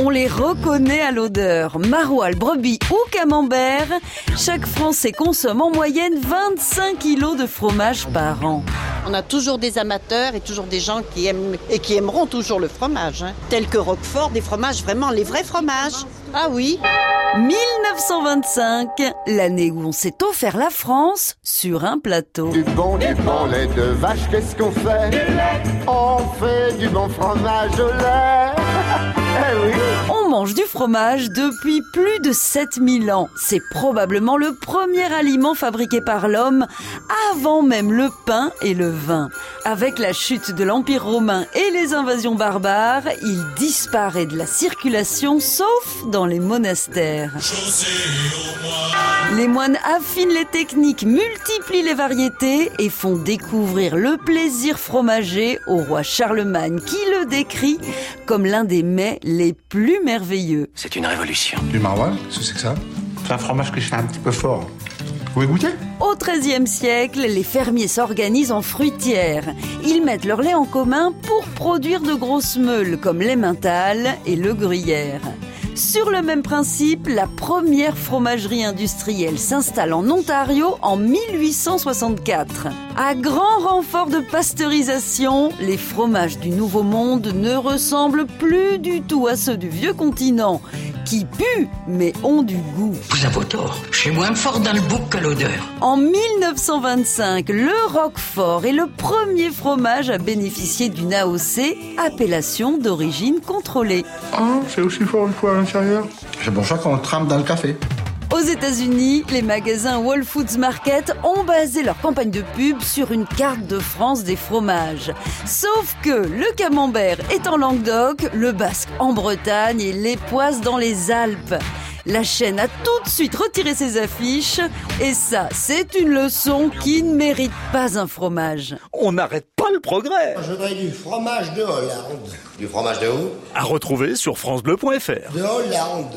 On les reconnaît à l'odeur. Maroilles, brebis ou camembert, chaque Français consomme en moyenne 25 kilos de fromage par an. On a toujours des amateurs et toujours des gens qui aiment et qui aimeront toujours le fromage, hein. tel que Roquefort, des fromages vraiment les vrais fromages. Ah oui. 1925, l'année où on s'est offert la France sur un plateau. Du bon, du bon lait de vache, qu'est-ce qu'on fait? On fait du bon fromage au lait. eh oui. Du fromage depuis plus de 7000 ans. C'est probablement le premier aliment fabriqué par l'homme avant même le pain et le vin. Avec la chute de l'Empire romain et les invasions barbares, il disparaît de la circulation sauf dans les monastères. Les moines affinent les techniques, multiplient les variétés et font découvrir le plaisir fromager au roi Charlemagne qui le décrit comme l'un des mets les plus merveilleux. C'est une révolution. Du maroilles Qu'est-ce que c'est que ça? C'est un fromage que je fais un petit peu fort. Au XIIIe siècle, les fermiers s'organisent en fruitières. Ils mettent leur lait en commun pour produire de grosses meules comme l'emmental et le gruyère. Sur le même principe, la première fromagerie industrielle s'installe en Ontario en 1864. À grand renfort de pasteurisation, les fromages du Nouveau Monde ne ressemblent plus du tout à ceux du vieux continent, qui puent mais ont du goût. Vous avez tort. Je suis moins fort dans le bouc qu'à l'odeur. En 1925, le Roquefort est le premier fromage à bénéficier d'une AOC, appellation d'origine contrôlée. Ah, c'est aussi fort une fois à C'est pour ça qu'on trempe dans le café. Aux États-Unis, les magasins Whole Foods Market ont basé leur campagne de pub sur une carte de France des fromages. Sauf que le camembert est en Languedoc, le basque en Bretagne et l'époisse dans les Alpes. La chaîne a tout de suite retiré ses affiches et ça, c'est une leçon qui ne mérite pas un fromage. On n'arrête pas le progrès. Je voudrais du fromage de Hollande. Du fromage de où? À retrouver sur francebleu.fr. De Hollande.